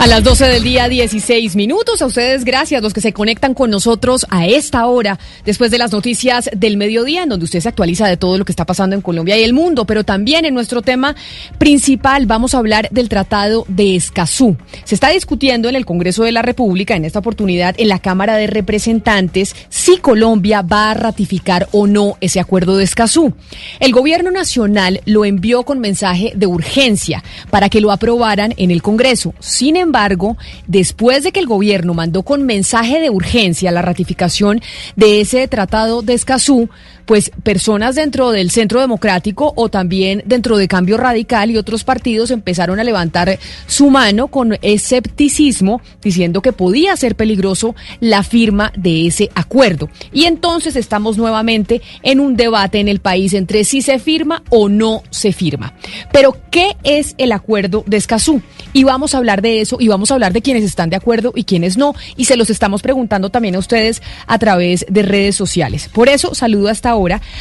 A las 12 del día, 16 minutos. A ustedes, gracias, los que se conectan con nosotros a esta hora, después de las noticias del mediodía, en donde usted se actualiza de todo lo que está pasando en Colombia y el mundo. Pero también en nuestro tema principal vamos a hablar del Tratado de Escazú. Se está discutiendo en el Congreso de la República, en esta oportunidad, en la Cámara de Representantes, si Colombia va a ratificar o no ese acuerdo de Escazú. El gobierno nacional lo envió con mensaje de urgencia para que lo aprobaran en el Congreso. Sin embargo, embargo, después de que el gobierno mandó con mensaje de urgencia la ratificación de ese tratado de Escazú, pues personas dentro del Centro Democrático o también dentro de Cambio Radical y otros partidos empezaron a levantar su mano con escepticismo, diciendo que podía ser peligroso la firma de ese acuerdo. Y entonces estamos nuevamente en un debate en el país entre si se firma o no se firma. Pero, ¿qué es el acuerdo de Escazú? Y vamos a hablar de eso y vamos a hablar de quienes están de acuerdo y quienes no. Y se los estamos preguntando también a ustedes a través de redes sociales. Por eso saludo hasta ahora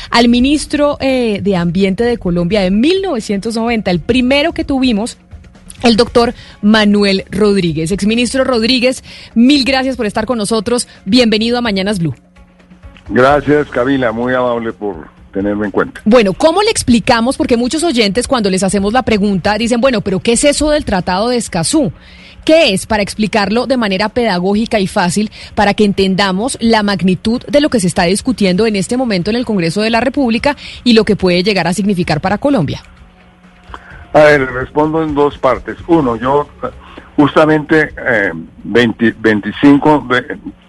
al ministro eh, de Ambiente de Colombia de 1990, el primero que tuvimos. El doctor Manuel Rodríguez. Exministro Rodríguez, mil gracias por estar con nosotros. Bienvenido a Mañanas Blue. Gracias, Camila. Muy amable por tenerme en cuenta. Bueno, ¿cómo le explicamos? Porque muchos oyentes cuando les hacemos la pregunta dicen, bueno, pero ¿qué es eso del Tratado de Escazú? ¿Qué es? Para explicarlo de manera pedagógica y fácil, para que entendamos la magnitud de lo que se está discutiendo en este momento en el Congreso de la República y lo que puede llegar a significar para Colombia. A ver, respondo en dos partes. Uno, yo justamente 20, 25,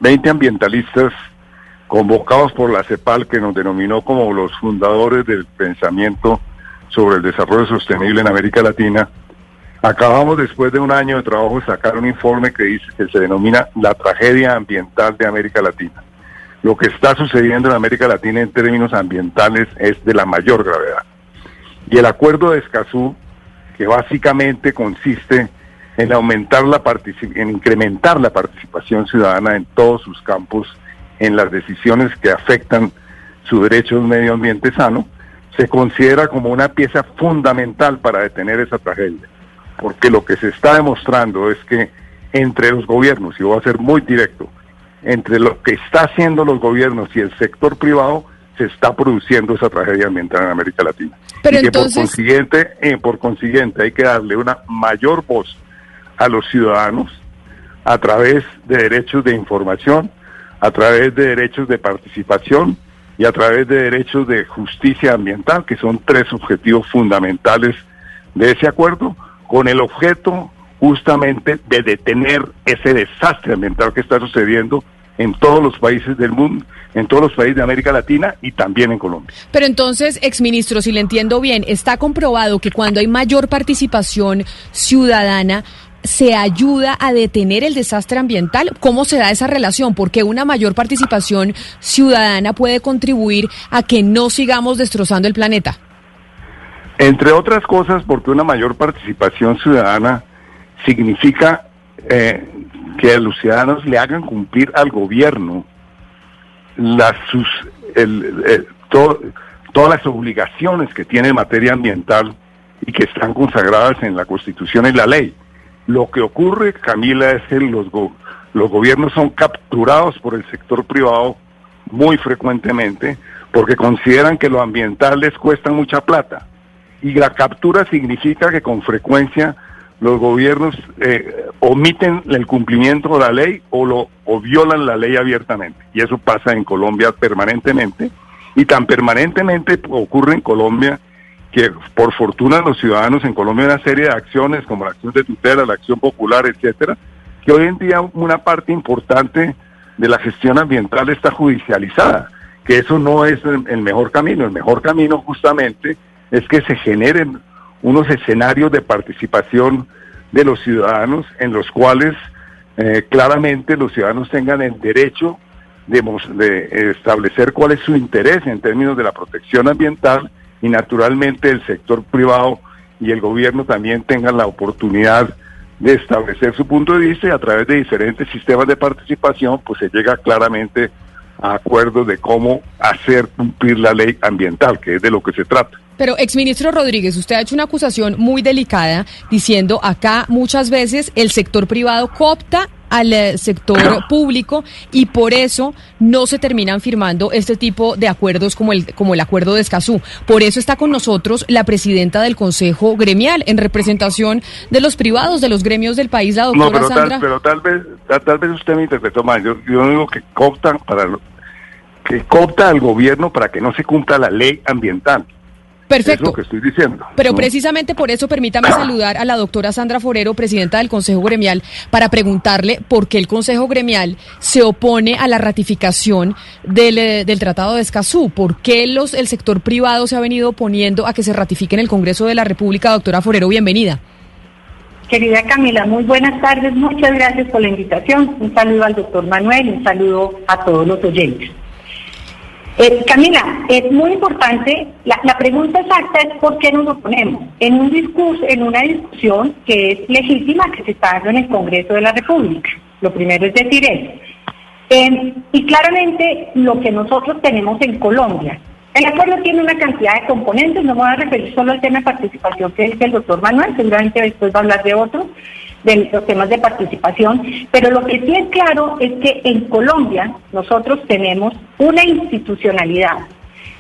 20 ambientalistas convocados por la CEPAL, que nos denominó como los fundadores del pensamiento sobre el desarrollo sostenible en América Latina, acabamos después de un año de trabajo de sacar un informe que dice que se denomina la tragedia ambiental de América Latina. Lo que está sucediendo en América Latina en términos ambientales es de la mayor gravedad. Y el acuerdo de Escazú, que básicamente consiste en aumentar la en incrementar la participación ciudadana en todos sus campos en las decisiones que afectan su derecho a un medio ambiente sano, se considera como una pieza fundamental para detener esa tragedia. Porque lo que se está demostrando es que entre los gobiernos, y voy a ser muy directo, entre lo que está haciendo los gobiernos y el sector privado, se está produciendo esa tragedia ambiental en América Latina. Pero y que entonces... por consiguiente, eh, por consiguiente hay que darle una mayor voz a los ciudadanos a través de derechos de información, a través de derechos de participación y a través de derechos de justicia ambiental, que son tres objetivos fundamentales de ese acuerdo, con el objeto justamente de detener ese desastre ambiental que está sucediendo en todos los países del mundo, en todos los países de América Latina y también en Colombia. Pero entonces, exministro, si le entiendo bien, está comprobado que cuando hay mayor participación ciudadana, se ayuda a detener el desastre ambiental? ¿Cómo se da esa relación? Porque una mayor participación ciudadana puede contribuir a que no sigamos destrozando el planeta. Entre otras cosas, porque una mayor participación ciudadana significa eh, que los ciudadanos le hagan cumplir al gobierno to, todas las obligaciones que tiene en materia ambiental y que están consagradas en la Constitución y la ley. Lo que ocurre, Camila, es que los, los gobiernos son capturados por el sector privado muy frecuentemente porque consideran que lo ambiental les cuesta mucha plata. Y la captura significa que con frecuencia los gobiernos eh, omiten el cumplimiento de la ley o, lo, o violan la ley abiertamente. Y eso pasa en Colombia permanentemente. Y tan permanentemente ocurre en Colombia que por fortuna los ciudadanos en Colombia una serie de acciones como la acción de tutela, la acción popular, etcétera, que hoy en día una parte importante de la gestión ambiental está judicializada, que eso no es el mejor camino, el mejor camino justamente es que se generen unos escenarios de participación de los ciudadanos en los cuales eh, claramente los ciudadanos tengan el derecho de, de establecer cuál es su interés en términos de la protección ambiental y naturalmente el sector privado y el gobierno también tengan la oportunidad de establecer su punto de vista y a través de diferentes sistemas de participación pues se llega claramente a acuerdos de cómo hacer cumplir la ley ambiental, que es de lo que se trata. Pero, exministro Rodríguez, usted ha hecho una acusación muy delicada diciendo acá muchas veces el sector privado coopta al eh, sector público y por eso no se terminan firmando este tipo de acuerdos como el, como el acuerdo de Escazú. Por eso está con nosotros la presidenta del Consejo Gremial en representación de los privados, de los gremios del país, la doctora no, pero Sandra. Tal, pero tal vez, tal, vez usted me interpretó mal. Yo, yo digo que cooptan para que coopta al gobierno para que no se cumpla la ley ambiental. Perfecto. Es lo que estoy diciendo. Pero precisamente por eso permítame saludar a la doctora Sandra Forero, presidenta del Consejo Gremial, para preguntarle por qué el Consejo Gremial se opone a la ratificación del, eh, del Tratado de Escazú. ¿Por qué los, el sector privado se ha venido oponiendo a que se ratifique en el Congreso de la República? Doctora Forero, bienvenida. Querida Camila, muy buenas tardes. Muchas gracias por la invitación. Un saludo al doctor Manuel, un saludo a todos los oyentes. Eh, Camila, es muy importante, la, pregunta exacta es por qué nos oponemos. En un discurso, en una discusión que es legítima que se está dando en el Congreso de la República. Lo primero es decir eso. Eh, y claramente lo que nosotros tenemos en Colombia, el acuerdo tiene una cantidad de componentes, no me voy a referir solo al tema de participación que dice el doctor Manuel, seguramente después va a hablar de otros, de los temas de participación, pero lo que sí es claro es que en Colombia nosotros tenemos una institucionalidad,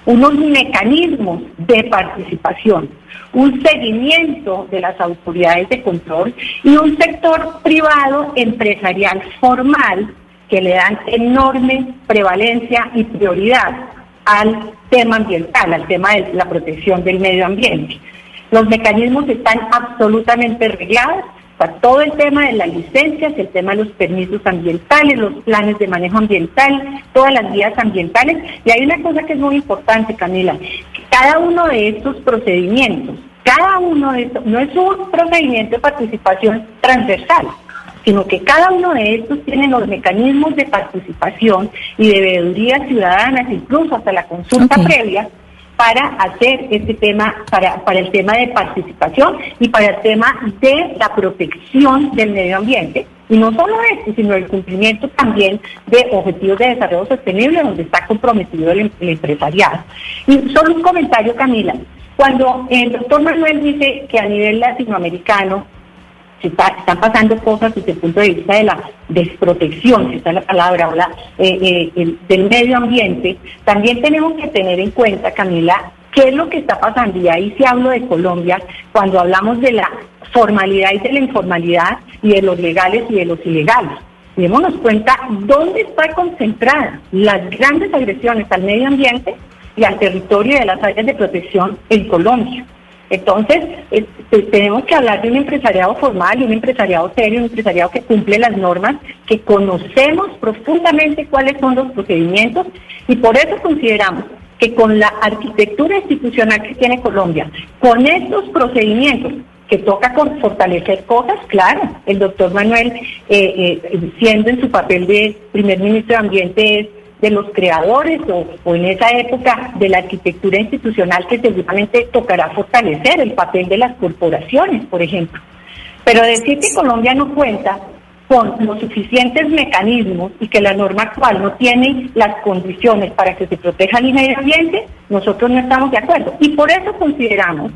unos mecanismos de participación, un seguimiento de las autoridades de control y un sector privado empresarial formal que le dan enorme prevalencia y prioridad al tema ambiental, al tema de la protección del medio ambiente. Los mecanismos están absolutamente reglados, todo el tema de las licencias, el tema de los permisos ambientales, los planes de manejo ambiental, todas las guías ambientales. Y hay una cosa que es muy importante, Camila, cada uno de estos procedimientos, cada uno de estos, no es un procedimiento de participación transversal, sino que cada uno de estos tiene los mecanismos de participación y de veeduría ciudadanas, incluso hasta la consulta previa, para hacer este tema, para, para el tema de participación y para el tema de la protección del medio ambiente. Y no solo esto, sino el cumplimiento también de objetivos de desarrollo sostenible donde está comprometido el, el empresariado. Y solo un comentario, Camila. Cuando el doctor Manuel dice que a nivel latinoamericano están pasando cosas desde el punto de vista de la desprotección, si está la palabra, eh, eh, del medio ambiente, también tenemos que tener en cuenta, Camila, qué es lo que está pasando. Y ahí sí hablo de Colombia, cuando hablamos de la formalidad y de la informalidad y de los legales y de los ilegales. Démonos cuenta dónde está concentrada las grandes agresiones al medio ambiente y al territorio de las áreas de protección en Colombia. Entonces, tenemos que hablar de un empresariado formal, y un empresariado serio, un empresariado que cumple las normas, que conocemos profundamente cuáles son los procedimientos y por eso consideramos que con la arquitectura institucional que tiene Colombia, con estos procedimientos que toca fortalecer cosas, claro, el doctor Manuel, eh, eh, siendo en su papel de primer ministro de Ambiente, es de los creadores o, en esa época de la arquitectura institucional que seguramente tocará fortalecer el papel de las corporaciones, por ejemplo. Pero decir que Colombia no cuenta con los suficientes mecanismos y que la norma actual no tiene las condiciones para que se proteja el medio ambiente, nosotros no estamos de acuerdo. Y por eso consideramos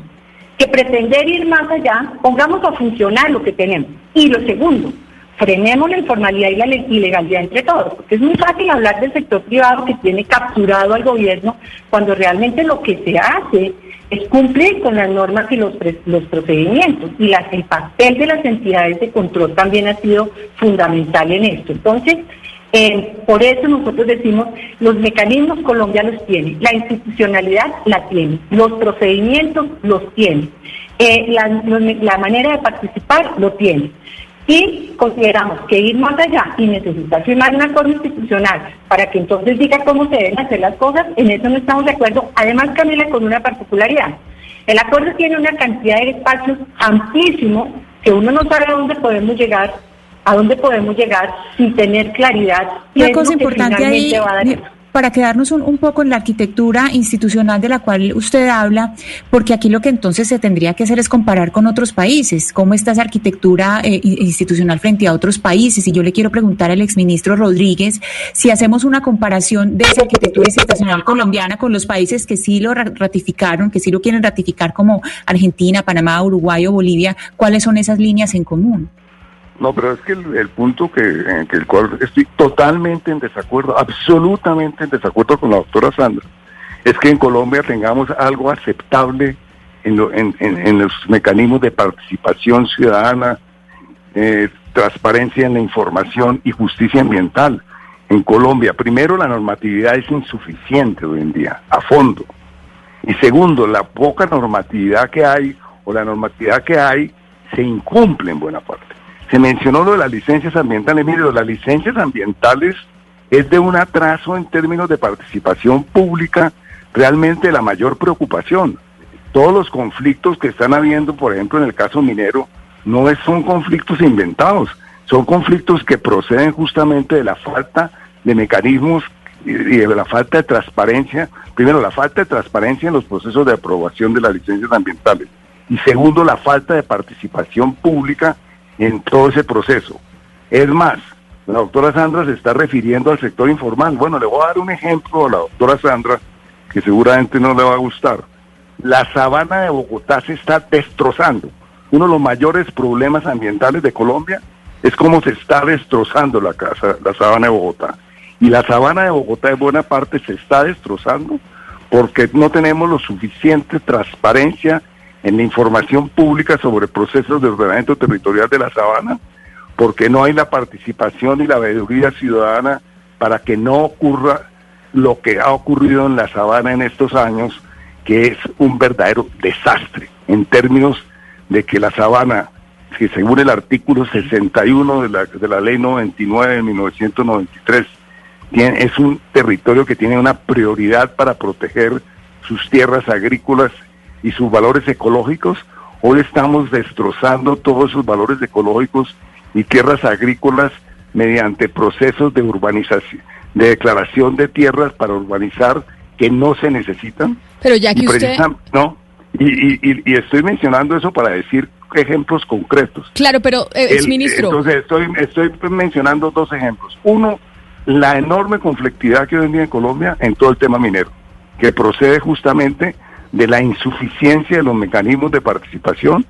que pretender ir más allá, pongamos a funcionar lo que tenemos. Y lo segundo, frenemos la informalidad y la ilegalidad entre todos, porque es muy fácil hablar del sector privado que tiene capturado al gobierno cuando realmente lo que se hace es cumplir con las normas y los, los procedimientos y el papel de las entidades de control también ha sido fundamental en esto. Entonces, eh, por eso nosotros decimos, los mecanismos Colombia los tiene, la institucionalidad la tiene, los procedimientos los tiene, eh, la manera de participar lo tiene. Y consideramos que ir más allá y necesitar firmar un acuerdo institucional para que entonces diga cómo se deben hacer las cosas, en eso no estamos de acuerdo. Además, Camila, con una particularidad. El acuerdo tiene una cantidad de espacios amplísimo que uno no sabe a dónde podemos llegar a dónde podemos llegar sin tener claridad. Una cosa importante ahí, para quedarnos un, poco en la arquitectura institucional de la cual usted habla, porque aquí lo que entonces se tendría que hacer es comparar con otros países, cómo está esa arquitectura eh, institucional frente a otros países. Y yo le quiero preguntar al exministro Rodríguez si hacemos una comparación de esa arquitectura institucional colombiana con los países que sí lo ratificaron, que sí lo quieren ratificar como Argentina, Panamá, Uruguay o Bolivia, ¿cuáles son esas líneas en común? No, pero es que el, punto que, en el cual estoy totalmente en desacuerdo, absolutamente en desacuerdo con la doctora Sandra, es que en Colombia tengamos algo aceptable en, los mecanismos de participación ciudadana, eh, transparencia en la información y justicia ambiental. En Colombia, primero, la normatividad es insuficiente hoy en día, a fondo. Y segundo, la poca normatividad que hay o la normatividad que hay se incumple en buena parte. Se mencionó lo de las licencias ambientales. Mire, las licencias ambientales es de un atraso en términos de participación pública realmente la mayor preocupación. Todos los conflictos que están habiendo, por ejemplo, en el caso minero, no son conflictos inventados, son conflictos que proceden justamente de la falta de mecanismos y de la falta de transparencia. Primero, la falta de transparencia en los procesos de aprobación de las licencias ambientales. Y segundo, la falta de participación pública en todo ese proceso. Es más, la doctora Sandra se está refiriendo al sector informal. Bueno, le voy a dar un ejemplo a la doctora Sandra que seguramente no le va a gustar. La sabana de Bogotá se está destrozando. Uno de los mayores problemas ambientales de Colombia es cómo se está destrozando la, casa, la sabana de Bogotá. Y la sabana de Bogotá en buena parte se está destrozando porque no tenemos lo suficiente transparencia en la información pública sobre procesos de ordenamiento territorial de la sabana, porque no hay la participación y la veeduría ciudadana para que no ocurra lo que ha ocurrido en la sabana en estos años, que es un verdadero desastre en términos de que la sabana, que según el artículo 61 de la, de la ley 99 de 1993, tiene, es un territorio que tiene una prioridad para proteger sus tierras agrícolas y sus valores ecológicos, hoy estamos destrozando todos esos valores ecológicos y tierras agrícolas mediante procesos de urbanización, de declaración de tierras para urbanizar que no se necesitan. Pero ya que usted... No, y, estoy mencionando eso para decir ejemplos concretos. Claro, pero, eh, ministro... Entonces, estoy, estoy mencionando dos ejemplos. Uno, la enorme conflictividad que hoy en día en Colombia en todo el tema minero, que procede justamente de la insuficiencia de los mecanismos de participación,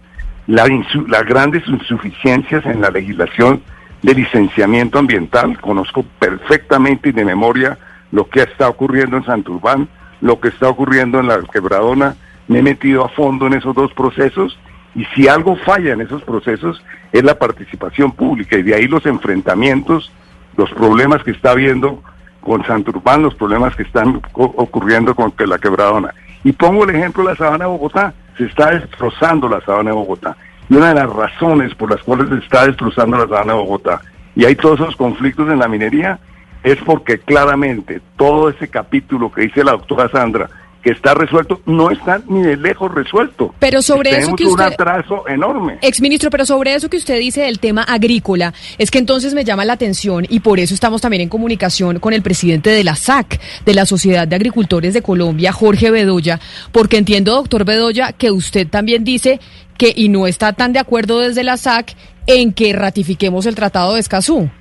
las grandes insuficiencias en la legislación de licenciamiento ambiental. Conozco perfectamente y de memoria lo que está ocurriendo en Santurbán, lo que está ocurriendo en la Quebradona. Me he metido a fondo en esos dos procesos y si algo falla en esos procesos es la participación pública y de ahí los enfrentamientos, los problemas que está habiendo con Santurbán, los problemas que están ocurriendo con la Quebradona. Y pongo el ejemplo de la sabana de Bogotá. Se está destrozando la sabana de Bogotá. Y una de las razones por las cuales se está destrozando la sabana de Bogotá y hay todos esos conflictos en la minería es porque claramente todo ese capítulo que dice la doctora Sandra que está resuelto, no está ni de lejos resuelto. Pero sobre eso que usted... un atraso enorme. Exministro, pero sobre eso que usted dice del tema agrícola, es que entonces me llama la atención y por eso estamos también en comunicación con el presidente de la SAC, de la Sociedad de Agricultores de Colombia, Jorge Bedoya, porque entiendo, doctor Bedoya, que usted también dice que, y no está tan de acuerdo desde la SAC, en que ratifiquemos el Tratado de Escazú.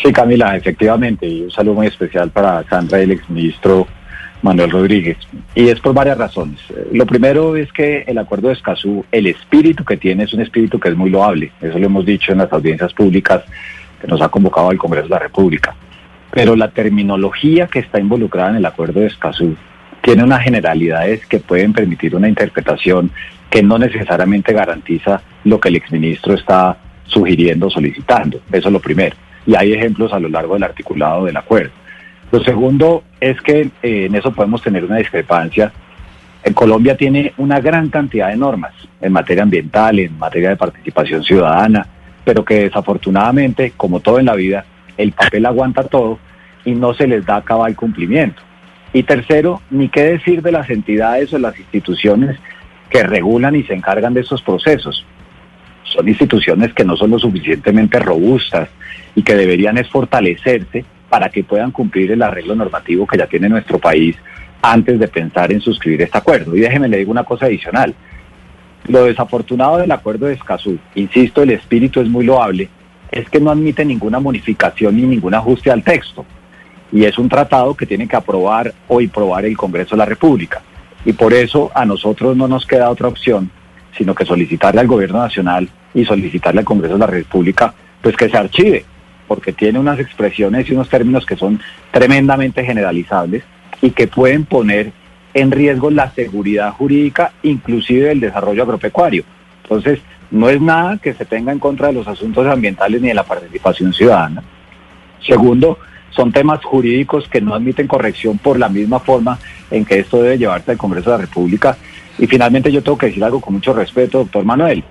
Sí, Camila, efectivamente, y un saludo muy especial para Sandra y el exministro Manuel Rodríguez. Y es por varias razones. Lo primero es que el acuerdo de Escazú, el espíritu que tiene es un espíritu que es muy loable. Eso lo hemos dicho en las audiencias públicas que nos ha convocado el Congreso de la República. Pero la terminología que está involucrada en el acuerdo de Escazú tiene unas generalidades que pueden permitir una interpretación que no necesariamente garantiza lo que el exministro está sugiriendo, solicitando. Eso es lo primero. Y hay ejemplos a lo largo del articulado del acuerdo. Lo segundo es que eh, en eso podemos tener una discrepancia. En Colombia tiene una gran cantidad de normas en materia ambiental, en materia de participación ciudadana, pero que desafortunadamente, como todo en la vida, el papel aguanta todo y no se les da cabal cumplimiento. Y tercero, ni qué decir de las entidades o las instituciones que regulan y se encargan de esos procesos. son instituciones que no son lo suficientemente robustas y que deberían es fortalecerse para que puedan cumplir el arreglo normativo que ya tiene nuestro país antes de pensar en suscribir este acuerdo. Y déjeme le digo una cosa adicional. Lo desafortunado del acuerdo de Escazú, insisto, el espíritu es muy loable, es que no admite ninguna modificación ni ningún ajuste al texto. Y es un tratado que tiene que aprobar hoy probar el Congreso de la República. Y por eso a nosotros no nos queda otra opción, sino que solicitarle al Gobierno Nacional y solicitarle al Congreso de la República, pues que se archive, porque tiene unas expresiones y unos términos que son tremendamente generalizables y que pueden poner en riesgo la seguridad jurídica, inclusive el desarrollo agropecuario. Entonces, no es nada que se tenga en contra de los asuntos ambientales ni de la participación ciudadana. Segundo, son temas jurídicos que no admiten corrección por la misma forma en que esto debe llevarse al Congreso de la República. Y finalmente yo tengo que decir algo con mucho respeto, doctor Manuel.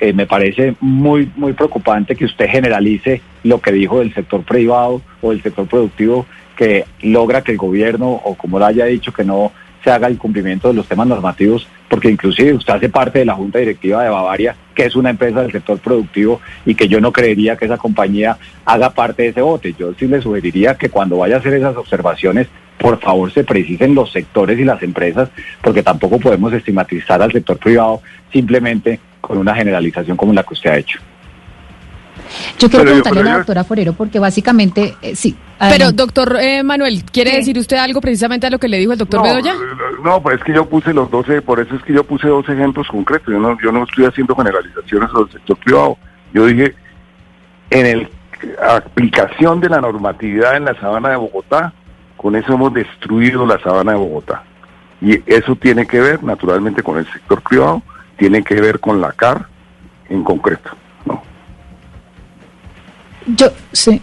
Eh, me parece muy, muy preocupante que usted generalice lo que dijo del sector privado o del sector productivo que logra que el gobierno, o como lo haya dicho, que no se haga el cumplimiento de los temas normativos, porque inclusive usted hace parte de la Junta Directiva de Bavaria, que es una empresa del sector productivo y que yo no creería que esa compañía haga parte de ese bote. Yo sí le sugeriría que cuando vaya a hacer esas observaciones, por favor se precisen los sectores y las empresas, porque tampoco podemos estigmatizar al sector privado simplemente con una generalización como la que usted ha hecho. Yo quiero preguntarle a la doctora Forero porque básicamente, eh, sí. Pero doctor eh, Manuel, ¿quiere decir usted algo precisamente a lo que le dijo el doctor Bedoya? No, pues es que yo puse los 12, por eso es que yo puse dos ejemplos concretos. Yo no, yo no estoy haciendo generalizaciones sobre el sector privado. Yo dije, en la aplicación de la normatividad en la sabana de Bogotá, con eso hemos destruido la sabana de Bogotá. Y eso tiene que ver naturalmente con el sector privado, tiene que ver con la CAR en concreto. Yo, sí.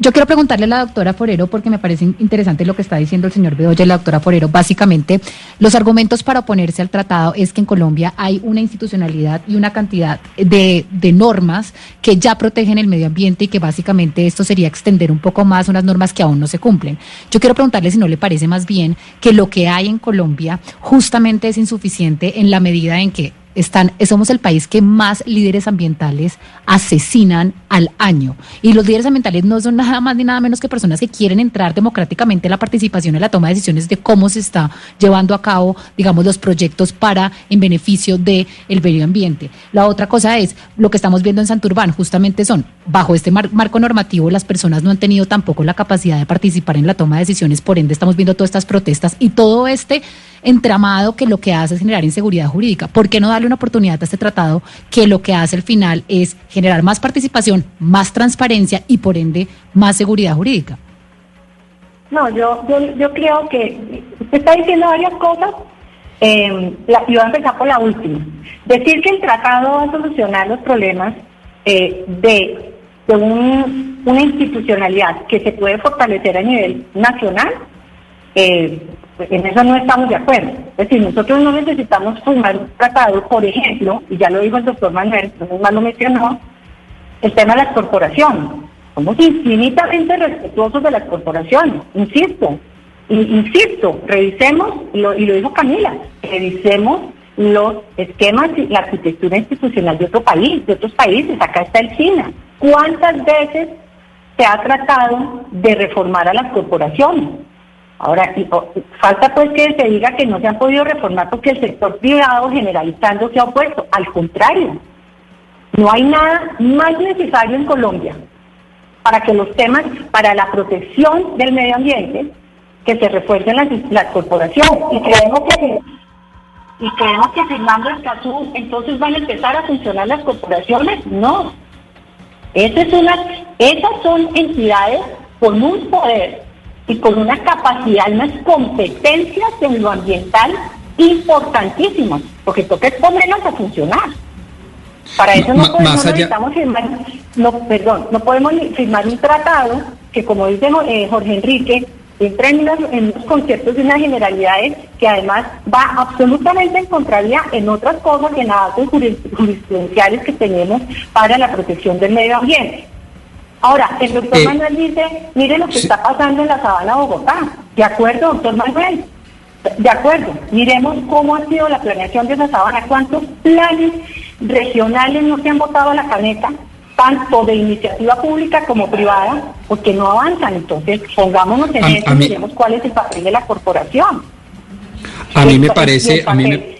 Yo quiero preguntarle a la doctora Forero, porque me parece interesante lo que está diciendo el señor Bedoya y la doctora Forero. Básicamente, los argumentos para oponerse al tratado es que en Colombia hay una institucionalidad y una cantidad de, normas que ya protegen el medio ambiente y que básicamente esto sería extender un poco más unas normas que aún no se cumplen. Yo quiero preguntarle si no le parece más bien que lo que hay en Colombia justamente es insuficiente en la medida en que están, somos el país que más líderes ambientales asesinan al año. Y los líderes ambientales no son nada más ni nada menos que personas que quieren entrar democráticamente en la participación en la toma de decisiones de cómo se está llevando a cabo, digamos, los proyectos para en beneficio del el medio ambiente. La otra cosa es lo que estamos viendo en Santurbán, justamente son, bajo este marco normativo, las personas no han tenido tampoco la capacidad de participar en la toma de decisiones, por ende estamos viendo todas estas protestas y todo este entramado que lo que hace es generar inseguridad jurídica. ¿Por qué no darle una oportunidad a este tratado que lo que hace al final es generar más participación, más transparencia y por ende más seguridad jurídica? No, yo, yo, creo que usted está diciendo varias cosas eh, la, y voy a empezar por la última. Decir que el tratado va a solucionar los problemas eh, de, de una institucionalidad que se puede fortalecer a nivel nacional, eh, en eso no estamos de acuerdo. Es decir, nosotros no necesitamos formar un tratado, por ejemplo, y ya lo dijo el doctor Manuel, no lo mencionó, el tema de las corporaciones. Somos infinitamente respetuosos de las corporaciones, insisto, insisto, revisemos, y lo dijo Camila, revisemos los esquemas y la arquitectura institucional de otro país, de otros países, acá está el China. ¿Cuántas veces se ha tratado de reformar a las corporaciones? Ahora, falta pues que se diga que no se han podido reformar porque el sector privado generalizando se ha opuesto. Al contrario, no hay nada más necesario en Colombia para que los temas, para la protección del medio ambiente, que se refuercen las, corporaciones. Y creemos que y creemos que firmando el CASU entonces van a empezar a funcionar las corporaciones. No. Esa es una, esas son entidades con un poder y con una capacidad, unas competencias en lo ambiental importantísimas, porque toca ponerlas a funcionar. Para eso no, podemos firmar, no, perdón, no podemos firmar un tratado que, como dice eh, Jorge Enrique, entra en, en unos conceptos de unas generalidades que además va absolutamente en contraria en otras cosas y en datos jurisprudenciales que tenemos para la protección del medio ambiente. Ahora, el doctor eh, Manuel dice, mire lo que está pasando en la sabana de Bogotá. ¿De acuerdo, doctor Manuel? De acuerdo. Miremos cómo ha sido la planeación de esa sabana, cuántos planes regionales no se han votado a la caneta, tanto de iniciativa pública como privada, porque no avanzan. Entonces, pongámonos en eso y miremos cuál es el papel de la corporación. A mí me parece, a mí me...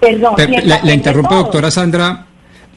Perdón, la interrumpo, doctora Sandra.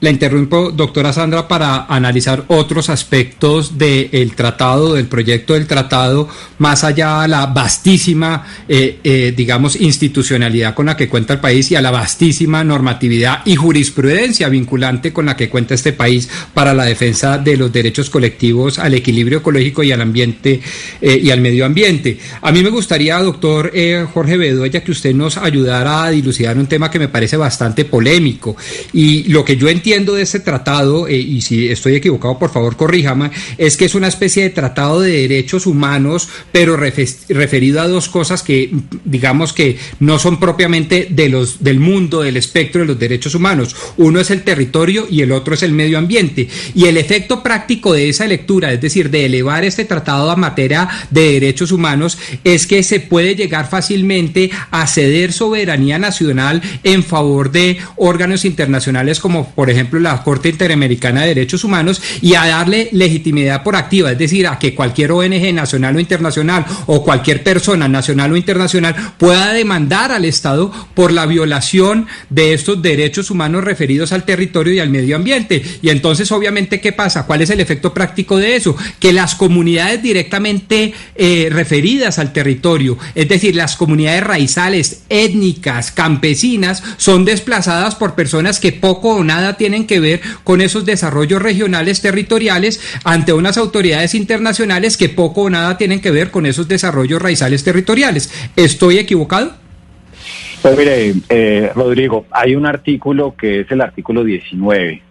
La interrumpo, doctora Sandra, para analizar otros aspectos del tratado, del proyecto del tratado, más allá de la vastísima, eh, eh, digamos, institucionalidad con la que cuenta el país y a la vastísima normatividad y jurisprudencia vinculante con la que cuenta este país para la defensa de los derechos colectivos al equilibrio ecológico y al ambiente eh, y al medio ambiente. A mí me gustaría, doctor Jorge Bedoya, que usted nos ayudara a dilucidar un tema que me parece bastante polémico y lo que yo entiendo de ese tratado, eh, y si estoy equivocado, por favor corríjame, es que es una especie de tratado de derechos humanos, pero referido a dos cosas que, digamos que no son propiamente de los, del mundo, del espectro de los derechos humanos. Uno es el territorio y el otro es el medio ambiente. Y el efecto práctico de esa lectura, es decir, de elevar este tratado a materia de derechos humanos, es que se puede llegar fácilmente a ceder soberanía nacional en favor de órganos internacionales como, por ejemplo, ejemplo, la Corte Interamericana de Derechos Humanos y a darle legitimidad por activa, es decir, a que cualquier ONG nacional o internacional o cualquier persona nacional o internacional pueda demandar al Estado por la violación de estos derechos humanos referidos al territorio y al medio ambiente. Y entonces, obviamente, ¿qué pasa? ¿Cuál es el efecto práctico de eso? Que las comunidades directamente eh, referidas al territorio, es decir, las comunidades raizales, étnicas, campesinas, son desplazadas por personas que poco o nada tienen tienen que ver con esos desarrollos regionales territoriales ante unas autoridades internacionales que poco o nada tienen que ver con esos desarrollos raizales territoriales. ¿Estoy equivocado? Pues mire, eh, Rodrigo, hay un artículo que es el artículo 19,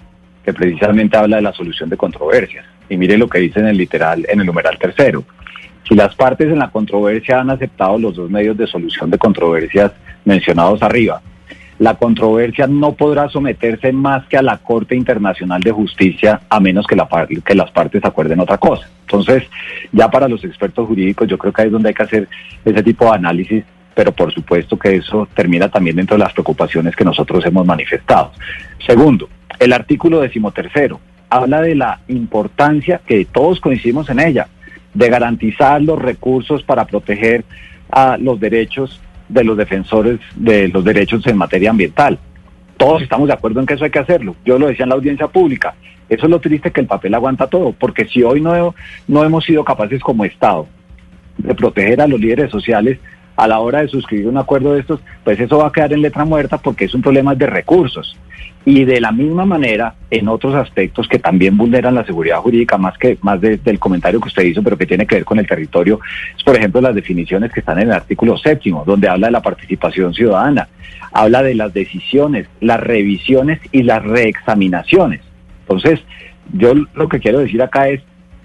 que precisamente habla de la solución de controversias. Y mire lo que dice en el literal, en el numeral tercero. Si las partes en la controversia han aceptado los dos medios de solución de controversias mencionados arriba, la controversia no podrá someterse más que a la Corte Internacional de Justicia a menos que, la, que las partes acuerden otra cosa. Entonces, ya para los expertos jurídicos yo creo que ahí es donde hay que hacer ese tipo de análisis, pero por supuesto que eso termina también dentro de las preocupaciones que nosotros hemos manifestado. Segundo, el artículo decimotercero habla de la importancia, que todos coincidimos en ella, de garantizar los recursos para proteger a los derechos de los defensores de los derechos en materia ambiental. Todos estamos de acuerdo en que eso hay que hacerlo. Yo lo decía en la audiencia pública. Eso es lo triste que el papel aguanta todo, porque si hoy no, no hemos sido capaces como Estado de proteger a los líderes sociales, a la hora de suscribir un acuerdo de estos, pues eso va a quedar en letra muerta porque es un problema de recursos. Y de la misma manera, en otros aspectos que también vulneran la seguridad jurídica, más que más del comentario que usted hizo, pero que tiene que ver con el territorio, es por ejemplo las definiciones que están en el artículo séptimo, donde habla de la participación ciudadana, habla de las decisiones, las revisiones y las reexaminaciones. Entonces, yo lo que quiero decir acá es,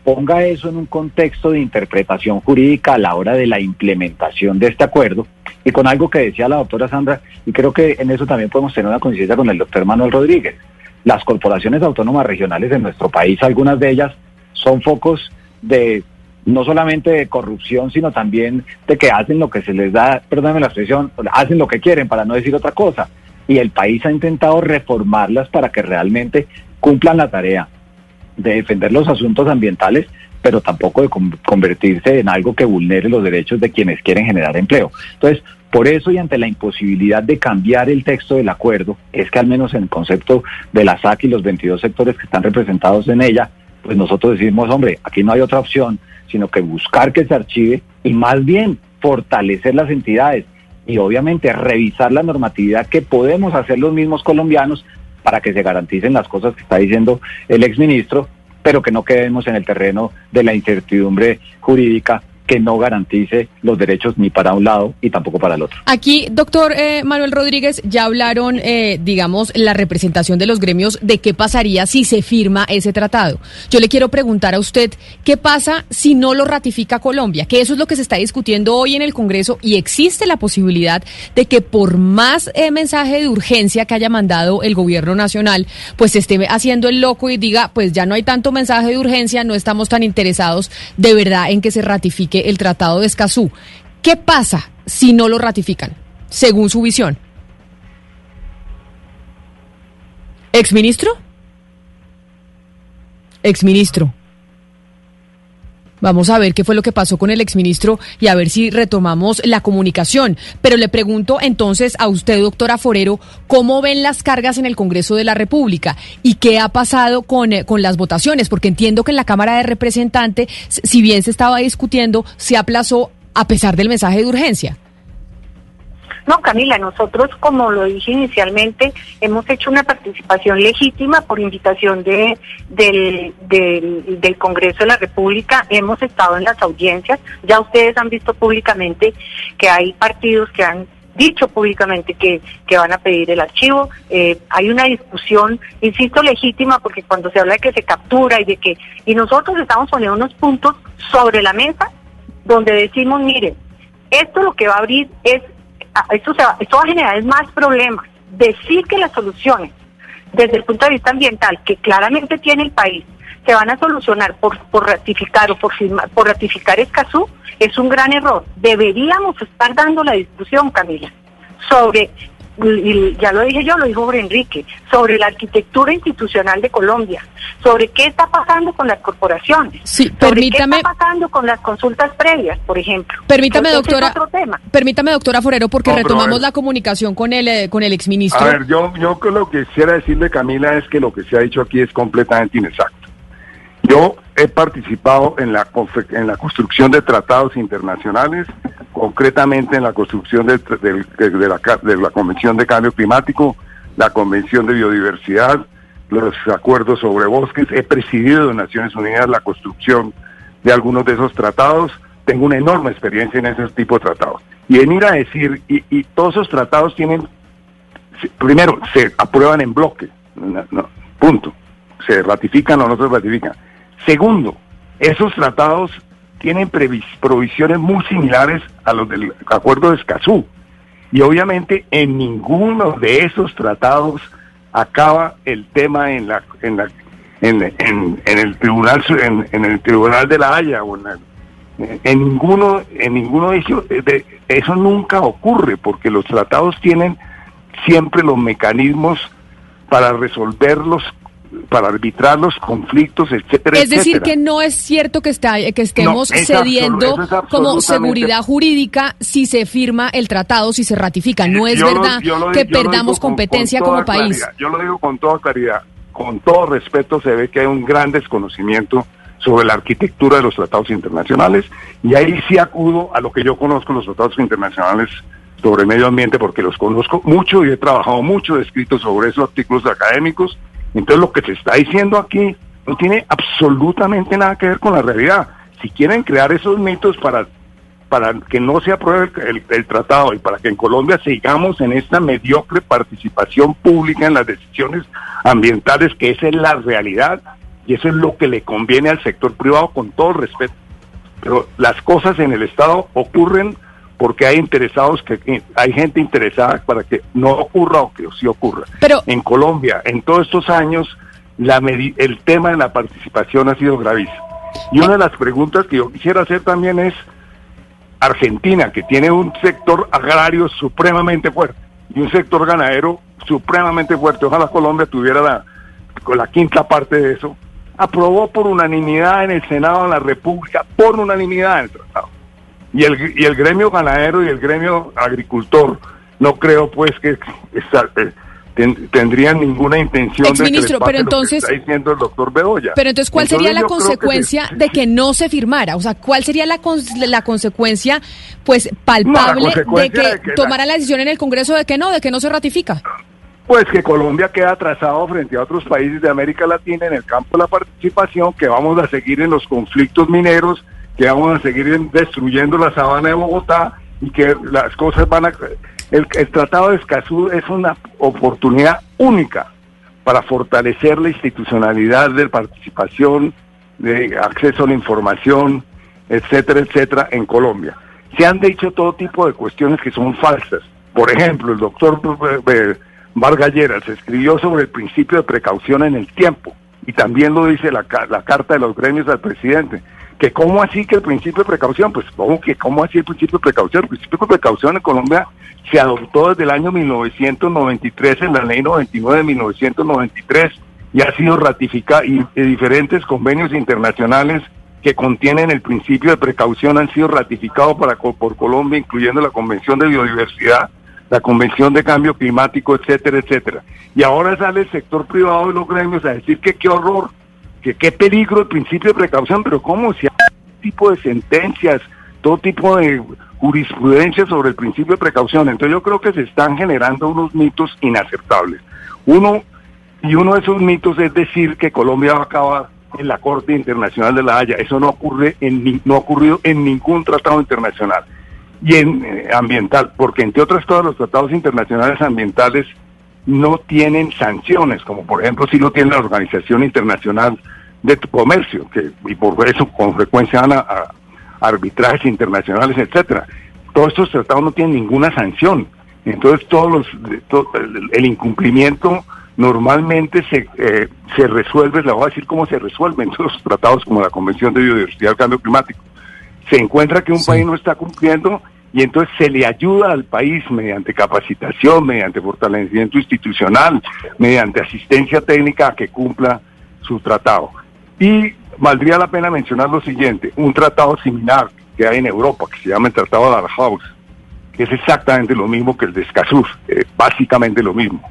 ponga eso en un contexto de interpretación jurídica a la hora de la implementación de este acuerdo y con algo que decía la doctora Sandra, y creo que en eso también podemos tener una coincidencia con el doctor Manuel Rodríguez. Las corporaciones autónomas regionales en nuestro país, algunas de ellas son focos de no solamente de corrupción, sino también de que hacen lo que se les da, perdóname la expresión, hacen lo que quieren, para no decir otra cosa. Y el país ha intentado reformarlas para que realmente cumplan la tarea de defender los asuntos ambientales, pero tampoco de convertirse en algo que vulnere los derechos de quienes quieren generar empleo. Entonces, por eso y ante la imposibilidad de cambiar el texto del acuerdo, es que al menos en el concepto de la SAC y los 22 sectores que están representados en ella, pues nosotros decimos, hombre, aquí no hay otra opción, sino que buscar que se archive y más bien fortalecer las entidades y obviamente revisar la normatividad que podemos hacer los mismos colombianos para que se garanticen las cosas que está diciendo el exministro, pero que no quedemos en el terreno de la incertidumbre jurídica que no garantice los derechos ni para un lado y tampoco para el otro. Aquí, doctor eh, Manuel Rodríguez, ya hablaron, eh, digamos, la representación de los gremios de qué pasaría si se firma ese tratado. Yo le quiero preguntar a usted, ¿qué pasa si no lo ratifica Colombia? Que eso es lo que se está discutiendo hoy en el Congreso y existe la posibilidad de que por más eh, mensaje de urgencia que haya mandado el gobierno nacional, pues se esté haciendo el loco y diga, pues ya no hay tanto mensaje de urgencia, no estamos tan interesados de verdad en que se ratifique el Tratado de Escazú. ¿Qué pasa si no lo ratifican, según su visión? ¿Exministro? Exministro. Vamos a ver qué fue lo que pasó con el exministro y a ver si retomamos la comunicación. Pero le pregunto entonces a usted, doctora Forero, ¿cómo ven las cargas en el Congreso de la República? ¿Y qué ha pasado con, eh, con las votaciones? Porque entiendo que en la Cámara de Representantes, si bien se estaba discutiendo, se aplazó a pesar del mensaje de urgencia. No, Camila, nosotros, como lo dije inicialmente, hemos hecho una participación legítima por invitación de, del, del, Congreso de la República. Hemos estado en las audiencias. Ya ustedes han visto públicamente que hay partidos que han dicho públicamente que, que van a pedir el archivo. Eh, hay una discusión, insisto, legítima, porque cuando se habla de que se captura y de que... Y nosotros estamos poniendo unos puntos sobre la mesa donde decimos, miren, esto lo que va a abrir es esto, va, a generar más problemas. Decir que las soluciones, desde el punto de vista ambiental, que claramente tiene el país, se van a solucionar por, por ratificar o por, por ratificar Escazú, es un gran error. Deberíamos estar dando la discusión, Camila, sobre y ya lo dije yo, lo dijo Enrique, sobre la arquitectura institucional de Colombia, sobre qué está pasando con las corporaciones, sí, permítame, qué está pasando con las consultas previas, por ejemplo. Permítame, doctora, permítame, doctora Forero, porque retomamos la comunicación con el, eh, con el exministro. A ver, yo, yo lo que quisiera decirle, Camila, es que lo que se ha dicho aquí es completamente inexacto. Yo he participado en la, en la construcción de tratados internacionales, concretamente en la construcción de, la, de la Convención de Cambio Climático, la Convención de Biodiversidad, los acuerdos sobre bosques. He presidido en Naciones Unidas la construcción de algunos de esos tratados. Tengo una enorme experiencia en ese tipo de tratados. Y venir a decir, y, y todos esos tratados tienen, primero, se aprueban en bloque, punto. Se ratifican o no se ratifican Segundo, esos tratados tienen provisiones muy similares a los del Acuerdo de Escazú. Y obviamente en ninguno de esos tratados acaba el tema en la en la en, el tribunal en, el tribunal de la Haya o en, ninguno en ninguno de ellos de, eso nunca ocurre porque los tratados tienen siempre los mecanismos para resolver los para arbitrar los conflictos, etcétera. Es decir, que no es cierto que, está, que estemos cediendo como seguridad jurídica si se firma el tratado, si se ratifica. No es verdad que perdamos competencia como país. Yo lo digo con toda claridad, con todo respeto, se ve que hay un gran desconocimiento sobre la arquitectura de los tratados internacionales y ahí sí acudo a lo que yo conozco los tratados internacionales sobre medio ambiente porque los conozco mucho y he trabajado mucho, he escrito sobre esos artículos académicos entonces lo que se está diciendo aquí no tiene absolutamente nada que ver con la realidad. Si quieren crear esos mitos para, para que no se apruebe el, tratado y para que en Colombia sigamos en esta mediocre participación pública en las decisiones ambientales, que esa es la realidad y eso es lo que le conviene al sector privado con todo respeto. Pero las cosas en el Estado ocurren porque hay interesados, que hay gente interesada para que no ocurra o que sí ocurra. Pero en Colombia, en todos estos años, la el tema de la participación ha sido gravísimo. Y una de las preguntas que yo quisiera hacer también es Argentina, que tiene un sector agrario supremamente fuerte y un sector ganadero supremamente fuerte. Ojalá Colombia tuviera la, la quinta parte de eso. Aprobó por unanimidad en el Senado de la República, por unanimidad en el tratado y el, y el gremio ganadero y el gremio agricultor no creo pues que eh, tendrían ninguna intención de que pero entonces está diciendo el doctor Bedoya. Pero entonces ¿cuál sería la consecuencia de que no se firmara? O sea, ¿cuál sería la la consecuencia pues palpable de que, tomara la... decisión en el Congreso de que no, de que no se ratifica? Pues que Colombia queda atrasado frente a otros países de América Latina en el campo de la participación, que vamos a seguir en los conflictos mineros, que vamos a seguir destruyendo la sabana de Bogotá y que las cosas van a... El, Tratado de Escazú es una oportunidad única para fortalecer la institucionalidad de participación, de acceso a la información, etcétera, etcétera, en Colombia. Se han dicho todo tipo de cuestiones que son falsas. Por ejemplo, el doctor Vargas se escribió sobre el principio de precaución en el tiempo y también lo dice la, la carta de los gremios al presidente que cómo así que el principio de precaución, pues ¿cómo, que, cómo así el principio de precaución. El principio de precaución en Colombia se adoptó desde el año 1993 en la ley 99 de 1993 y ha sido ratificado y, diferentes convenios internacionales que contienen el principio de precaución han sido ratificados para, por Colombia, incluyendo la Convención de Biodiversidad, la Convención de Cambio Climático, etcétera, etcétera. Y ahora sale el sector privado de los gremios a decir que qué horror, que qué peligro el principio de precaución, pero ¿cómo? Si hay todo tipo de sentencias, todo tipo de jurisprudencia sobre el principio de precaución. Entonces yo creo que se están generando unos mitos inaceptables. Uno, y uno de esos mitos es decir que Colombia va a acabar en la Corte Internacional de la Haya. Eso no ocurre en no ha ocurrido en ningún tratado internacional y en eh, ambiental, porque entre otras todos los tratados internacionales ambientales no tienen sanciones, como por ejemplo si lo tiene la Organización Internacional de Comercio, que y por eso con frecuencia van a, arbitrajes internacionales, etcétera. Todos estos tratados no tienen ninguna sanción. Entonces todos los el, incumplimiento normalmente se, eh, se resuelve, le voy a decir cómo se resuelven todos los tratados como la Convención de Biodiversidad y Cambio Climático. Se encuentra que un país no está cumpliendo y entonces se le ayuda al país mediante capacitación, mediante fortalecimiento institucional, mediante asistencia técnica a que cumpla su tratado. Y valdría la pena mencionar lo siguiente, un tratado similar que hay en Europa, que se llama el Tratado de Aarhus, que es exactamente lo mismo que el de Escazú, eh, básicamente lo mismo.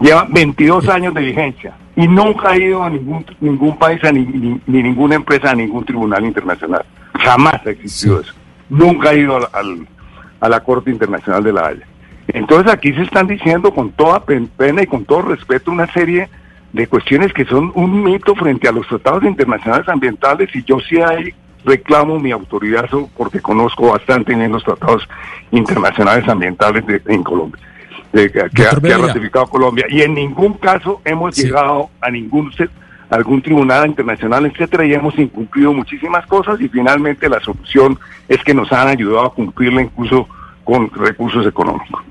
Lleva 22 años de vigencia y nunca ha ido a ningún, ningún país, ni, ni, ninguna empresa, a ningún tribunal internacional. Jamás ha existido eso. Nunca ha ido al, a la Corte Internacional de la Haya. Entonces aquí se están diciendo con toda pena y con todo respeto una serie de cuestiones que son un mito frente a los tratados internacionales ambientales y yo sí hay reclamo mi autoridad porque conozco bastante bien los tratados internacionales ambientales en Colombia, que, ha, ratificado Colombia. Y en ningún caso hemos llegado a ningún algún tribunal internacional, etcétera, y hemos incumplido muchísimas cosas y finalmente la solución es que nos han ayudado a cumplirla incluso con recursos económicos.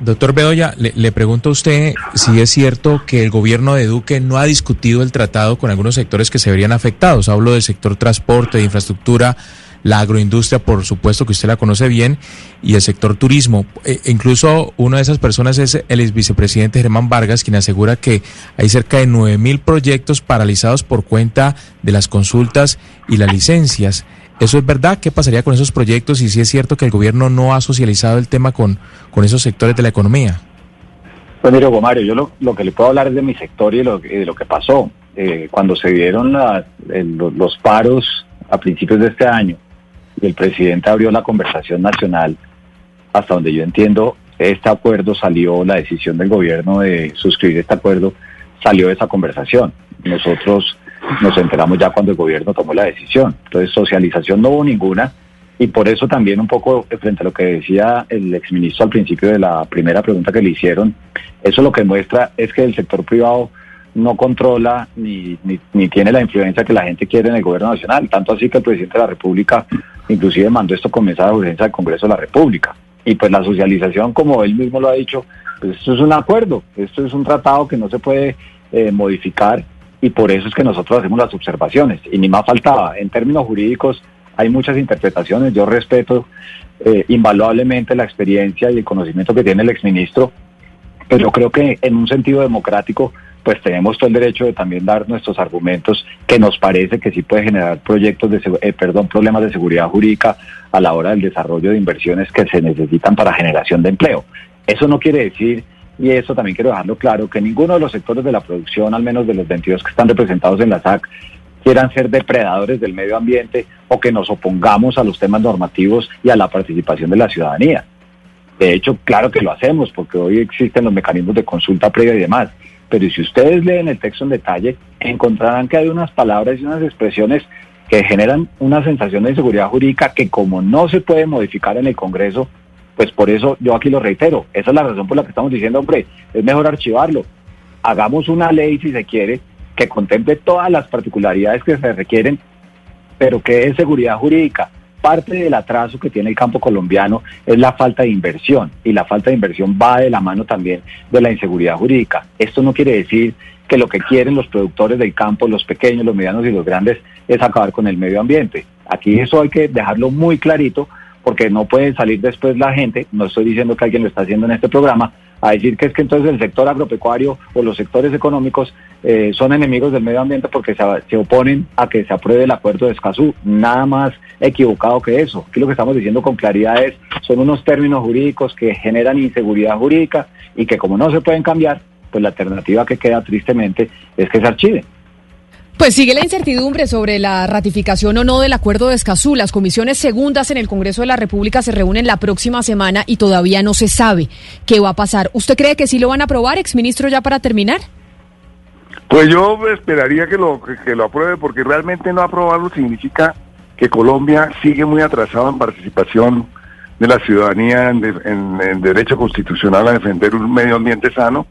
Doctor Bedoya, le, pregunto a usted si es cierto que el gobierno de Duque no ha discutido el tratado con algunos sectores que se verían afectados. Hablo del sector transporte, de infraestructura, la agroindustria, por supuesto que usted la conoce bien, y el sector turismo. E, incluso una de esas personas es el ex vicepresidente Germán Vargas, quien asegura que hay cerca de 9.000 proyectos paralizados por cuenta de las consultas y las licencias. ¿Eso es verdad? ¿Qué pasaría con esos proyectos y si es cierto que el gobierno no ha socializado el tema con, con esos sectores de la economía? Pues mire, Mario, yo lo, que le puedo hablar es de mi sector y, de lo que pasó. Eh, cuando se dieron los paros a principios de este año el presidente abrió la conversación nacional, hasta donde yo entiendo, este acuerdo salió, la decisión del gobierno de suscribir este acuerdo salió de esa conversación. Nosotros nos enteramos ya cuando el gobierno tomó la decisión. Entonces, socialización no hubo ninguna y por eso también un poco frente a lo que decía el exministro al principio de la primera pregunta que le hicieron, eso lo que muestra es que el sector privado no controla ni, ni, tiene la influencia que la gente quiere en el gobierno nacional, tanto así que el presidente de la República inclusive mandó esto con mensaje de urgencia al Congreso de la República. Y pues la socialización, como él mismo lo ha dicho, pues esto es un acuerdo, esto es un tratado que no se puede eh, modificar y por eso es que nosotros hacemos las observaciones. Y ni más faltaba, en términos jurídicos hay muchas interpretaciones, yo respeto eh, invaluablemente la experiencia y el conocimiento que tiene el exministro, pero creo que en un sentido democrático pues tenemos todo el derecho de también dar nuestros argumentos que nos parece que sí puede generar proyectos de eh, perdón problemas de seguridad jurídica a la hora del desarrollo de inversiones que se necesitan para generación de empleo. Eso no quiere decir y eso también quiero dejarlo claro, que ninguno de los sectores de la producción, al menos de los 22 que están representados en la SAC, quieran ser depredadores del medio ambiente o que nos opongamos a los temas normativos y a la participación de la ciudadanía. De hecho, claro que lo hacemos, porque hoy existen los mecanismos de consulta previa y demás. Pero si ustedes leen el texto en detalle, encontrarán que hay unas palabras y unas expresiones que generan una sensación de inseguridad jurídica que como no se puede modificar en el Congreso, pues por eso yo aquí lo reitero, esa es la razón por la que estamos diciendo, hombre, es mejor archivarlo. Hagamos una ley, si se quiere, que contemple todas las particularidades que se requieren, pero que es seguridad jurídica. Parte del atraso que tiene el campo colombiano es la falta de inversión y la falta de inversión va de la mano también de la inseguridad jurídica. Esto no quiere decir que lo que quieren los productores del campo, los pequeños, los medianos y los grandes, es acabar con el medio ambiente. Aquí eso hay que dejarlo muy clarito porque no puede salir después la gente, no estoy diciendo que alguien lo está haciendo en este programa, a decir que es que entonces el sector agropecuario o los sectores económicos eh, son enemigos del medio ambiente porque se, oponen a que se apruebe el acuerdo de Escazú. Nada más equivocado que eso. Aquí lo que estamos diciendo con claridad es, son unos términos jurídicos que generan inseguridad jurídica y que como no se pueden cambiar, pues la alternativa que queda tristemente es que se archiven. Pues sigue la incertidumbre sobre la ratificación o no del acuerdo de Escazú. Las comisiones segundas en el Congreso de la República se reúnen la próxima semana y todavía no se sabe qué va a pasar. ¿Usted cree que sí lo van a aprobar, exministro, ya para terminar? Pues yo esperaría que lo, que, lo apruebe porque realmente no aprobarlo significa que Colombia sigue muy atrasado en participación de la ciudadanía en, en derecho constitucional a defender un medio ambiente sano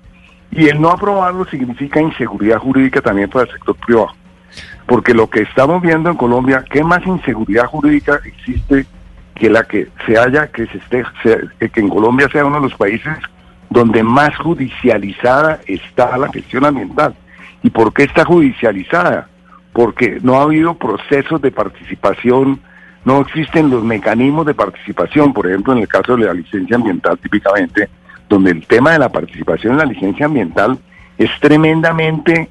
y el no aprobarlo significa inseguridad jurídica también para el sector privado porque lo que estamos viendo en Colombia, ¿qué más inseguridad jurídica existe que la que se haya, que se esté, que en Colombia sea uno de los países donde más judicializada está la gestión ambiental? ¿Y por qué está judicializada? Porque no ha habido procesos de participación, no existen los mecanismos de participación, por ejemplo, en el caso de la licencia ambiental típicamente, donde el tema de la participación en la licencia ambiental es tremendamente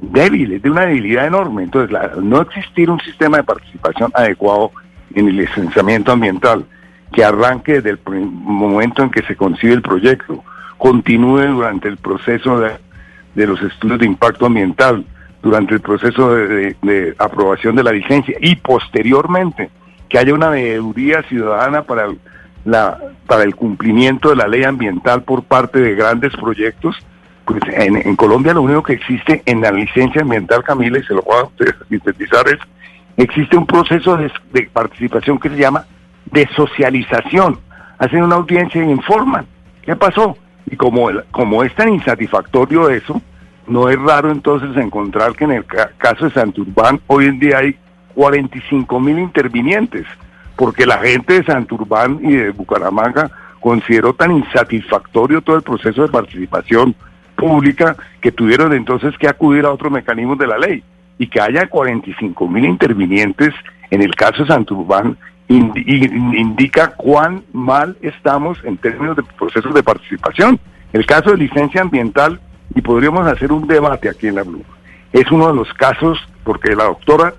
débiles, de una debilidad enorme. Entonces, no existir un sistema de participación adecuado en el licenciamiento ambiental, que arranque desde el momento en que se concibe el proyecto, continúe durante el proceso de, los estudios de impacto ambiental, durante el proceso de, aprobación de la licencia y posteriormente que haya una veeduría ciudadana para la, para el cumplimiento de la ley ambiental por parte de grandes proyectos, pues en, Colombia lo único que existe en la licencia ambiental, Camila, y se lo voy a sintetizar, es existe un proceso de, participación que se llama de socialización. Hacen una audiencia y informan. ¿Qué pasó? Y como, como es tan insatisfactorio eso, no es raro entonces encontrar que en el caso de Santurbán hoy en día hay 45 mil intervinientes, porque la gente de Santurbán y de Bucaramanga consideró tan insatisfactorio todo el proceso de participación pública que tuvieron entonces que acudir a otros mecanismos de la ley y que haya 45 mil intervinientes en el caso de Santurbán indica cuán mal estamos en términos de procesos de participación. El caso de licencia ambiental, y podríamos hacer un debate aquí en la Blue, es uno de los casos, porque la doctora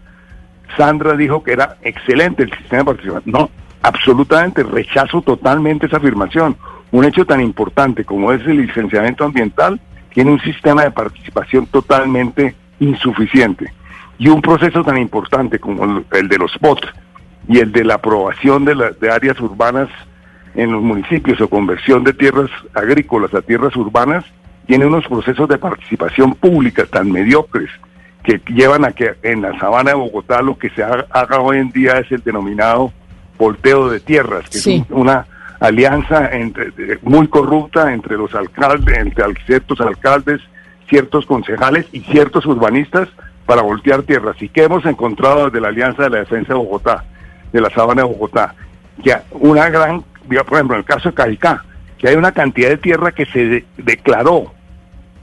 Sandra dijo que era excelente el sistema de participación. No, absolutamente, rechazo totalmente esa afirmación un hecho tan importante como es el licenciamiento ambiental tiene un sistema de participación totalmente insuficiente. Y un proceso tan importante como el de los POT y el de la aprobación de, de áreas urbanas en los municipios o conversión de tierras agrícolas a tierras urbanas, tiene unos procesos de participación pública tan mediocres que llevan a que en la sabana de Bogotá lo que se haga hoy en día es el denominado volteo de tierras, que es una alianza entre, muy corrupta entre los alcaldes, entre ciertos alcaldes, ciertos concejales y ciertos urbanistas para voltear tierras. ¿Y que hemos encontrado desde la Alianza de la Defensa de Bogotá, de la Sabana de Bogotá? Que una gran, por ejemplo, en el caso de Cajicá, que hay una cantidad de tierra que se declaró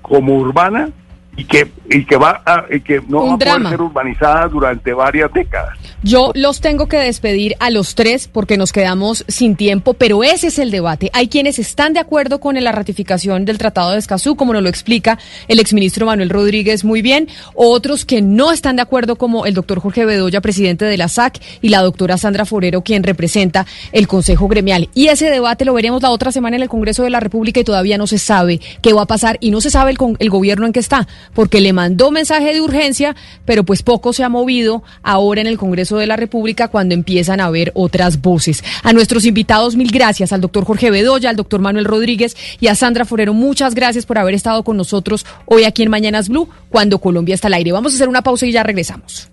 como urbana y que y que va a, y que no va a poder ser urbanizada durante varias décadas. Yo los tengo que despedir a los tres porque nos quedamos sin tiempo, pero ese es el debate. Hay quienes están de acuerdo con la ratificación del Tratado de Escazú, como nos lo explica el exministro Manuel Rodríguez muy bien, otros que no están de acuerdo, como el doctor Jorge Bedoya, presidente de la SAC, y la doctora Sandra Forero, quien representa el Consejo Gremial. Y ese debate lo veremos la otra semana en el Congreso de la República y todavía no se sabe qué va a pasar y no se sabe el, el gobierno en qué está, porque le mandó mensaje de urgencia, pero pues poco se ha movido ahora en el Congreso de la República cuando empiezan a haber otras voces. A nuestros invitados, mil gracias, al doctor Jorge Bedoya, al doctor Manuel Rodríguez y a Sandra Forero, muchas gracias por haber estado con nosotros hoy aquí en Mañanas Blue, cuando Colombia está al aire. Vamos a hacer una pausa y ya regresamos.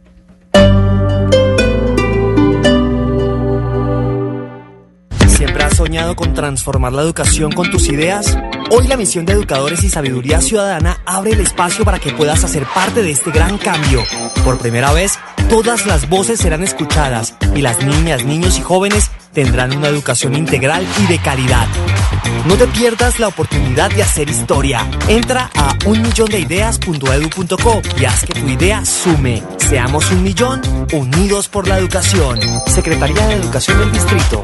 ¿Siempre has soñado con transformar la educación con tus ideas? Hoy la misión de Educadores y Sabiduría Ciudadana abre el espacio para que puedas hacer parte de este gran cambio. Por primera vez, todas las voces serán escuchadas y las niñas, niños y jóvenes tendrán una educación integral y de calidad. No te pierdas la oportunidad de hacer historia. Entra a unmillondeideas.edu.co y haz que tu idea sume. Seamos un millón unidos por la educación. Secretaría de Educación del Distrito.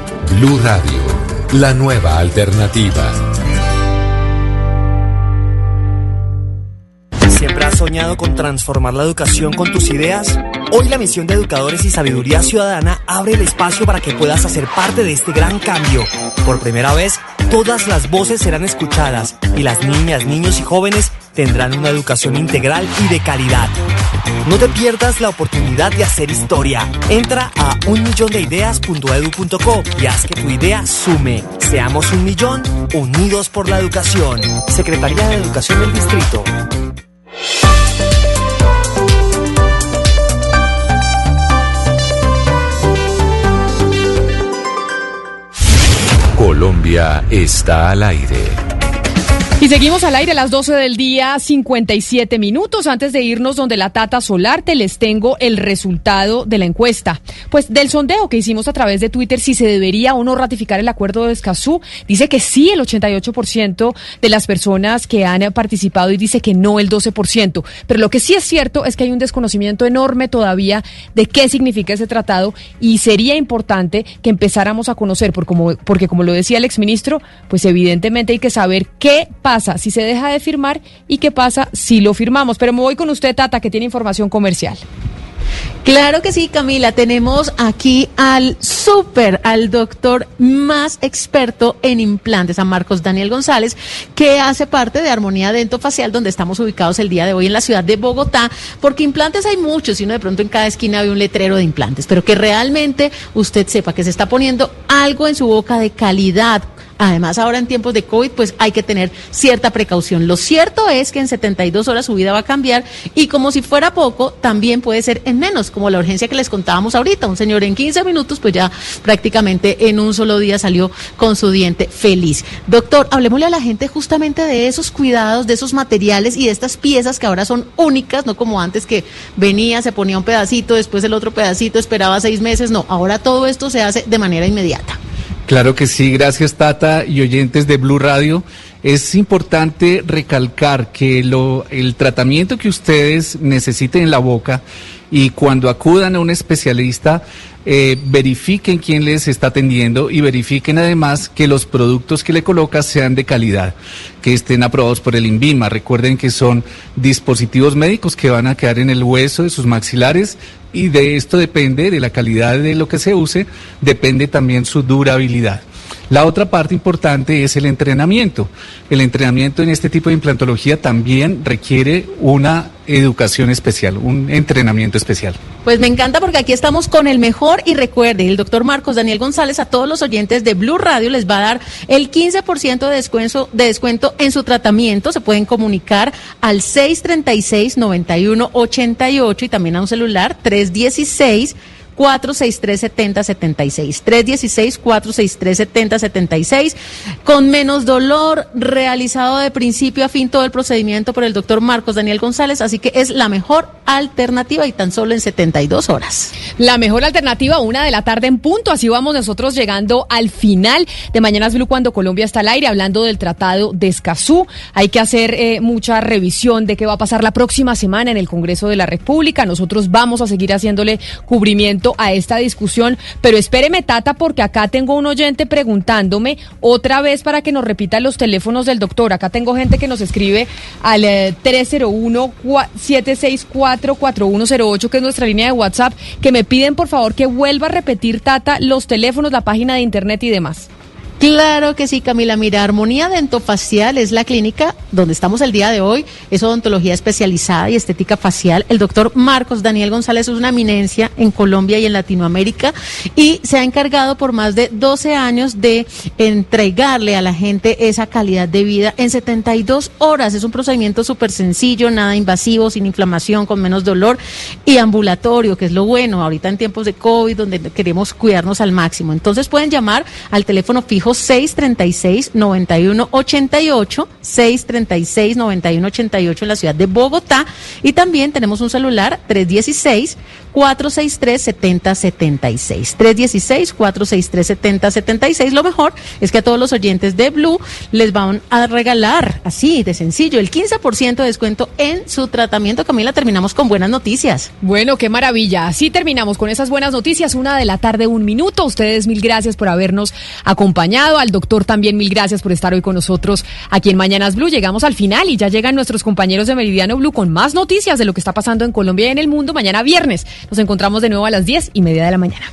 Blue Radio, la nueva alternativa. ¿Siempre has soñado con transformar la educación con tus ideas? Hoy la misión de Educadores y Sabiduría Ciudadana abre el espacio para que puedas hacer parte de este gran cambio. Por primera vez, todas las voces serán escuchadas y las niñas, niños y jóvenes tendrán una educación integral y de calidad. No te pierdas la oportunidad de hacer historia. Entra a unmillondeideas.edu.co y haz que tu idea sume. Seamos un millón unidos por la educación. Secretaría de Educación del Distrito. Colombia está al aire. Y seguimos al aire a las 12 del día, 57 minutos. Antes de irnos donde la Tata Solarte, les tengo el resultado de la encuesta. Pues del sondeo que hicimos a través de Twitter, si se debería o no ratificar el acuerdo de Escazú, dice que sí el 88% de las personas que han participado y dice que no el 12%. Pero lo que sí es cierto es que hay un desconocimiento enorme todavía de qué significa ese tratado y sería importante que empezáramos a conocer, por como, porque como lo decía el exministro, pues evidentemente hay que saber qué pasa pasa si se deja de firmar y qué pasa si lo firmamos. Pero me voy con usted, Tata, que tiene información comercial. Claro que sí, Camila. Tenemos aquí al súper, al doctor más experto en implantes, a Marcos Daniel González, que hace parte de Armonía Dento Facial, donde estamos ubicados el día de hoy en la ciudad de Bogotá, porque implantes hay muchos y uno de pronto en cada esquina ve un letrero de implantes, pero que realmente usted sepa que se está poniendo algo en su boca de calidad Además, ahora en tiempos de COVID, pues hay que tener cierta precaución. Lo cierto es que en 72 horas su vida va a cambiar y como si fuera poco, también puede ser en menos, como la urgencia que les contábamos ahorita. Un señor en 15 minutos, pues ya prácticamente en un solo día salió con su diente feliz. Doctor, hablemosle a la gente justamente de esos cuidados, de esos materiales y de estas piezas que ahora son únicas, no como antes que venía, se ponía un pedacito, después el otro pedacito, esperaba seis meses. No, ahora todo esto se hace de manera inmediata. Claro que sí, gracias Tata y oyentes de Blue Radio. Es importante recalcar que el tratamiento que ustedes necesiten en la boca y cuando acudan a un especialista, eh, verifiquen quién les está atendiendo y verifiquen además que los productos que le colocas sean de calidad, que estén aprobados por el INVIMA. Recuerden que son dispositivos médicos que van a quedar en el hueso de sus maxilares y de esto depende, de la calidad de lo que se use, depende también su durabilidad. La otra parte importante es el entrenamiento. El entrenamiento en este tipo de implantología también requiere una educación especial, un entrenamiento especial. Pues me encanta porque aquí estamos con el mejor y recuerde, el doctor Marcos Daniel González a todos los oyentes de Blue Radio les va a dar el 15% de descuento, de descuento en su tratamiento. Se pueden comunicar al 636-9188 y también a un celular 316 463-7076. 316-463-7076. Con menos dolor, realizado de principio a fin todo el procedimiento por el doctor Marcos Daniel González. Así que es la mejor alternativa y tan solo en 72 horas. La mejor alternativa, una de la tarde en punto. Así vamos nosotros llegando al final de Mañanas Blue cuando Colombia está al aire, hablando del Tratado de Escazú. Hay que hacer eh, mucha revisión de qué va a pasar la próxima semana en el Congreso de la República. Nosotros vamos a seguir haciéndole cubrimiento a esta discusión, pero espéreme, Tata, porque acá tengo un oyente preguntándome otra vez para que nos repita los teléfonos del doctor. Acá tengo gente que nos escribe al 301-764-4108, eh, que es nuestra línea de WhatsApp, que me piden por favor que vuelva a repetir, Tata, los teléfonos, la página de internet y demás. Claro que sí, Camila. Mira, Armonía Dentofacial es la clínica donde estamos el día de hoy. Es odontología especializada y estética facial. El doctor Marcos Daniel González es una eminencia en Colombia y en Latinoamérica y se ha encargado por más de 12 años de entregarle a la gente esa calidad de vida en 72 horas. Es un procedimiento súper sencillo, nada invasivo, sin inflamación, con menos dolor y ambulatorio, que es lo bueno ahorita en tiempos de COVID donde queremos cuidarnos al máximo. Entonces pueden llamar al teléfono fijo 636-9188, 636-9188 en la ciudad de Bogotá. Y también tenemos un celular 316 463-7076. 316-463-7076. Lo mejor es que a todos los oyentes de Blue les van a regalar, así de sencillo, el 15% de descuento en su tratamiento. Camila, terminamos con buenas noticias. Bueno, qué maravilla. Así terminamos con esas buenas noticias. Una de la tarde, un minuto. Ustedes mil gracias por habernos acompañado. Al doctor también mil gracias por estar hoy con nosotros aquí en Mañanas Blue. Llegamos al final y ya llegan nuestros compañeros de Meridiano Blue con más noticias de lo que está pasando en Colombia y en el mundo mañana viernes. Nos encontramos de nuevo a las diez y media de la mañana.